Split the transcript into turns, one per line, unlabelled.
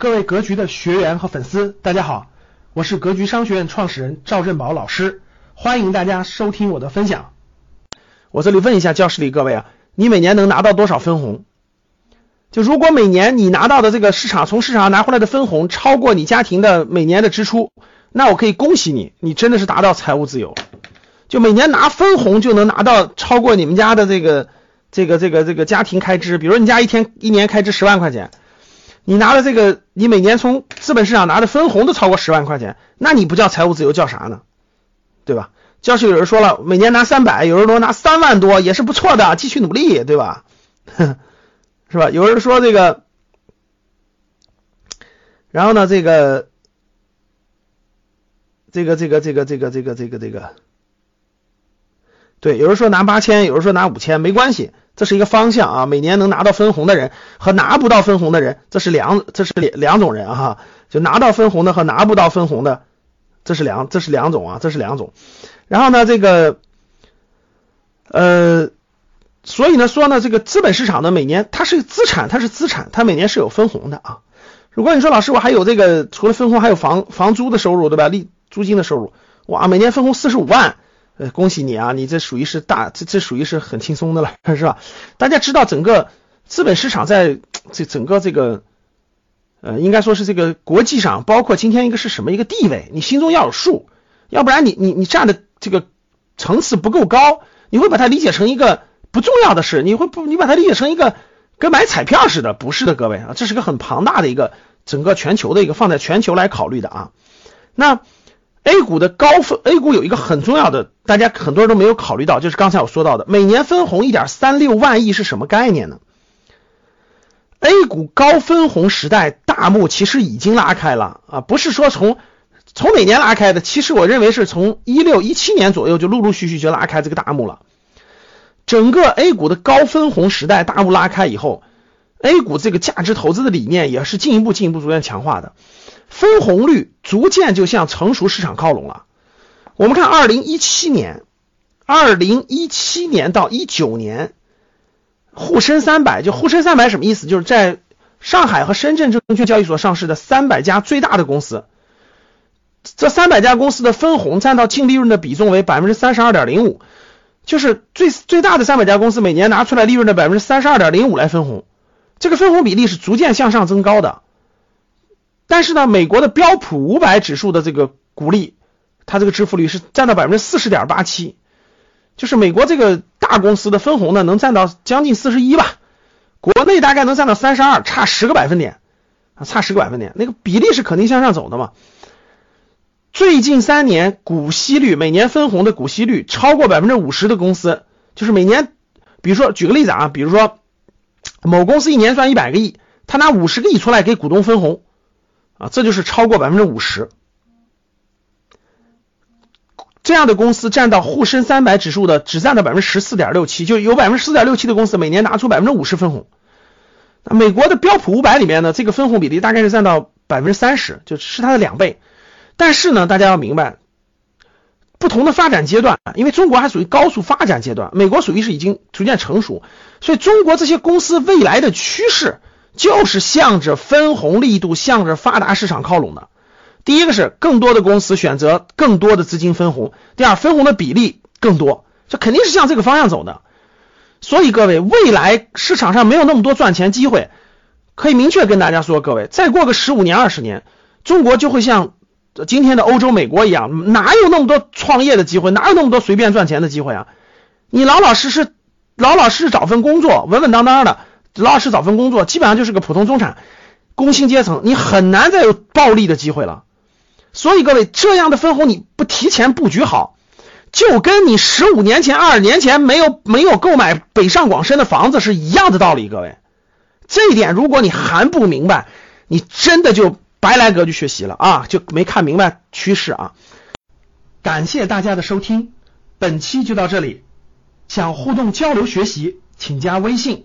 各位格局的学员和粉丝，大家好，我是格局商学院创始人赵振宝老师，欢迎大家收听我的分享。我这里问一下教室里各位啊，你每年能拿到多少分红？就如果每年你拿到的这个市场从市场上拿回来的分红超过你家庭的每年的支出，那我可以恭喜你，你真的是达到财务自由。就每年拿分红就能拿到超过你们家的这个这个这个这个家庭开支，比如你家一天一年开支十万块钱，你拿了这个，你每年从资本市场拿的分红都超过十万块钱，那你不叫财务自由叫啥呢？对吧？教室有人说了，每年拿三百，有人说拿三万多也是不错的，继续努力，对吧？是吧？有人说这个，然后呢，这个这个这个这个这个这个这个这个。对，有人说拿八千，有人说拿五千，没关系，这是一个方向啊。每年能拿到分红的人和拿不到分红的人，这是两，这是两两种人哈。就拿到分红的和拿不到分红的，这是两，这是两种啊，这是两种。然后呢，这个，呃，所以呢说呢，这个资本市场呢，每年它是资产，它是资产，它每年是有分红的啊。如果你说老师，我还有这个除了分红还有房房租的收入，对吧？利租金的收入，哇，每年分红四十五万。呃，恭喜你啊，你这属于是大，这这属于是很轻松的了，是吧？大家知道整个资本市场在这整个这个呃，应该说是这个国际上，包括今天一个是什么一个地位，你心中要有数，要不然你你你站的这个层次不够高，你会把它理解成一个不重要的事，你会不你把它理解成一个跟买彩票似的，不是的，各位啊，这是个很庞大的一个整个全球的一个放在全球来考虑的啊，那。A 股的高分，A 股有一个很重要的，大家很多人都没有考虑到，就是刚才我说到的，每年分红一点三六万亿是什么概念呢？A 股高分红时代大幕其实已经拉开了啊，不是说从从哪年拉开的，其实我认为是从一六一七年左右就陆陆续续就拉开这个大幕了。整个 A 股的高分红时代大幕拉开以后，A 股这个价值投资的理念也是进一步进一步逐渐强化的。分红率逐渐就向成熟市场靠拢了。我们看二零一七年，二零一七年到一九年，沪深三百就沪深三百什么意思？就是在上海和深圳证券交易所上市的三百家最大的公司，这三百家公司的分红占到净利润的比重为百分之三十二点零五，就是最最大的三百家公司每年拿出来利润的百分之三十二点零五来分红，这个分红比例是逐渐向上增高的。但是呢，美国的标普五百指数的这个股利，它这个支付率是占到百分之四十点八七，就是美国这个大公司的分红呢，能占到将近四十一吧，国内大概能占到三十二，差十个百分点啊，差十个百分点，那个比例是肯定向上走的嘛。最近三年股息率，每年分红的股息率超过百分之五十的公司，就是每年，比如说举个例子啊，比如说某公司一年赚一百个亿，他拿五十个亿出来给股东分红。啊，这就是超过百分之五十，这样的公司占到沪深三百指数的只占到百分之十四点六七，就有百分之十四点六七的公司每年拿出百分之五十分红。那美国的标普五百里面呢，这个分红比例大概是占到百分之三十，就是它的两倍。但是呢，大家要明白，不同的发展阶段，因为中国还属于高速发展阶段，美国属于是已经逐渐成熟，所以中国这些公司未来的趋势。就是向着分红力度向着发达市场靠拢的。第一个是更多的公司选择更多的资金分红，第二分红的比例更多，这肯定是向这个方向走的。所以各位，未来市场上没有那么多赚钱机会，可以明确跟大家说，各位再过个十五年二十年，中国就会像今天的欧洲、美国一样，哪有那么多创业的机会，哪有那么多随便赚钱的机会啊？你老老实实、老老实实找份工作，稳稳当当的。老老实找份工作，基本上就是个普通中产工薪阶层，你很难再有暴利的机会了。所以各位，这样的分红你不提前布局好，就跟你十五年前、二十年前没有没有购买北上广深的房子是一样的道理。各位，这一点如果你还不明白，你真的就白来格局学习了啊，就没看明白趋势啊。感谢大家的收听，本期就到这里。想互动交流学习，请加微信。